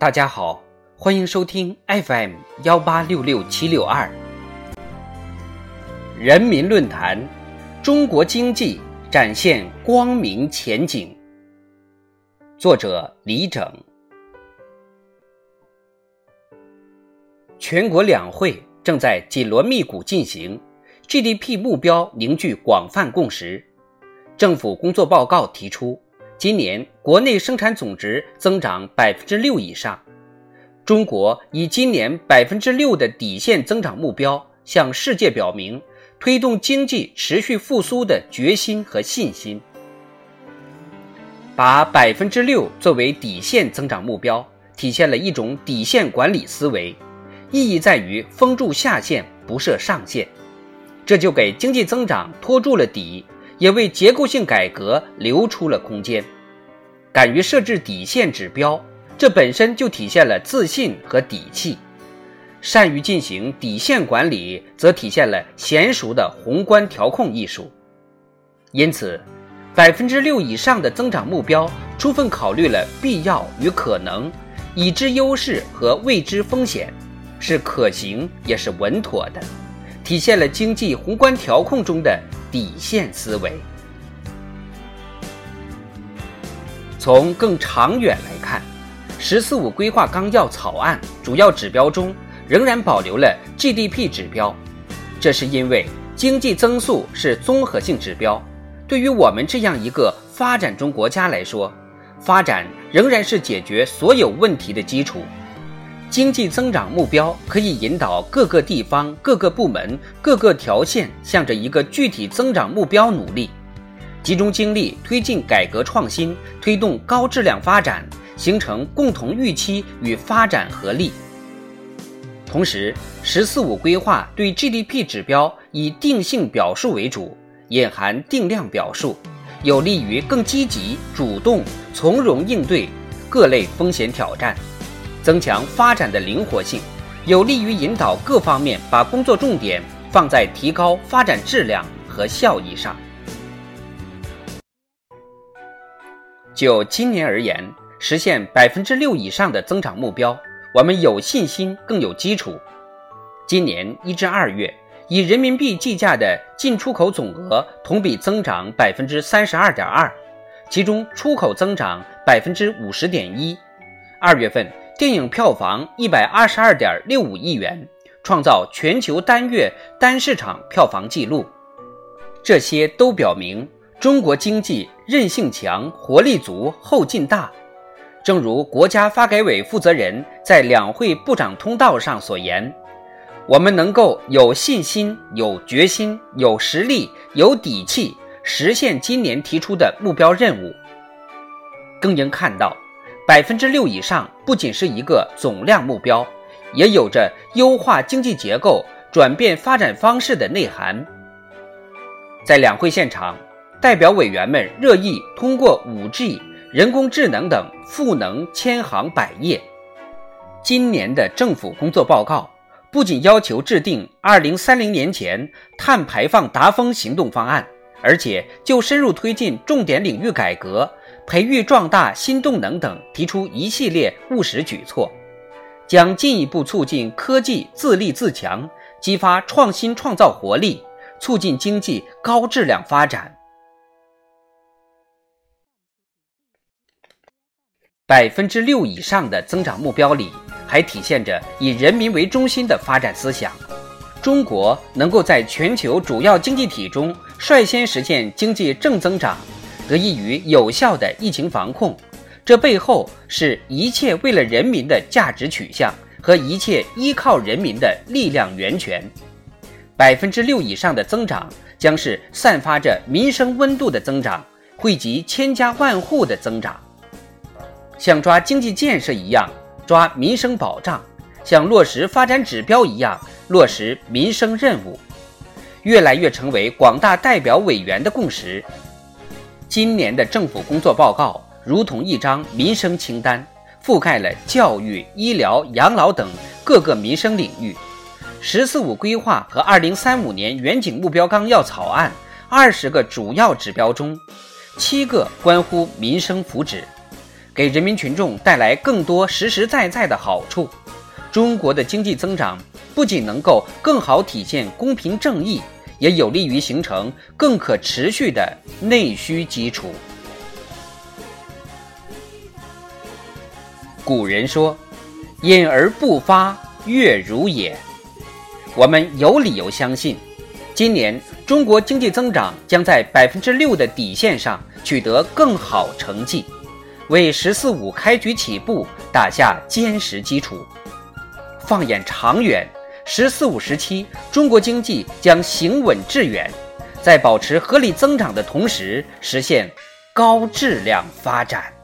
大家好，欢迎收听 FM 幺八六六七六二人民论坛，中国经济展现光明前景。作者李整。全国两会正在紧锣密鼓进行，GDP 目标凝聚广泛共识。政府工作报告提出。今年国内生产总值增长百分之六以上，中国以今年百分之六的底线增长目标，向世界表明推动经济持续复苏的决心和信心。把百分之六作为底线增长目标，体现了一种底线管理思维，意义在于封住下限，不设上限，这就给经济增长托住了底。也为结构性改革留出了空间，敢于设置底线指标，这本身就体现了自信和底气；善于进行底线管理，则体现了娴熟的宏观调控艺术。因此，百分之六以上的增长目标，充分考虑了必要与可能，已知优势和未知风险，是可行也是稳妥的，体现了经济宏观调控中的。底线思维。从更长远来看，《十四五”规划纲要草案主要指标中仍然保留了 GDP 指标，这是因为经济增速是综合性指标，对于我们这样一个发展中国家来说，发展仍然是解决所有问题的基础。经济增长目标可以引导各个地方、各个部门、各个条线向着一个具体增长目标努力，集中精力推进改革创新，推动高质量发展，形成共同预期与发展合力。同时，“十四五”规划对 GDP 指标以定性表述为主，隐含定量表述，有利于更积极、主动、从容应对各类风险挑战。增强发展的灵活性，有利于引导各方面把工作重点放在提高发展质量和效益上。就今年而言，实现百分之六以上的增长目标，我们有信心，更有基础。今年一至二月，以人民币计价的进出口总额同比增长百分之三十二点二，其中出口增长百分之五十点一。二月份。电影票房一百二十二点六五亿元，创造全球单月单市场票房纪录。这些都表明中国经济韧性强、活力足、后劲大。正如国家发改委负责人在两会部长通道上所言：“我们能够有信心、有决心、有实力、有底气实现今年提出的目标任务。”更应看到。百分之六以上不仅是一个总量目标，也有着优化经济结构、转变发展方式的内涵。在两会现场，代表委员们热议通过五 G、人工智能等赋能千行百业。今年的政府工作报告不仅要求制定二零三零年前碳排放达峰行动方案，而且就深入推进重点领域改革。培育壮大新动能等提出一系列务实举措，将进一步促进科技自立自强，激发创新创造活力，促进经济高质量发展。百分之六以上的增长目标里，还体现着以人民为中心的发展思想。中国能够在全球主要经济体中率先实现经济正增长。得益于有效的疫情防控，这背后是一切为了人民的价值取向和一切依靠人民的力量源泉。百分之六以上的增长，将是散发着民生温度的增长，惠及千家万户的增长。像抓经济建设一样抓民生保障，像落实发展指标一样落实民生任务，越来越成为广大代表委员的共识。今年的政府工作报告如同一张民生清单，覆盖了教育、医疗、养老等各个民生领域。“十四五”规划和二零三五年远景目标纲要草案二十个主要指标中，七个关乎民生福祉，给人民群众带来更多实实在在的好处。中国的经济增长不仅能够更好体现公平正义，也有利于形成更可持续的内需基础。古人说：“隐而不发，月如也。”我们有理由相信，今年中国经济增长将在百分之六的底线上取得更好成绩，为“十四五”开局起步打下坚实基础。放眼长远，“十四五”时期，中国经济将行稳致远，在保持合理增长的同时，实现高质量发展。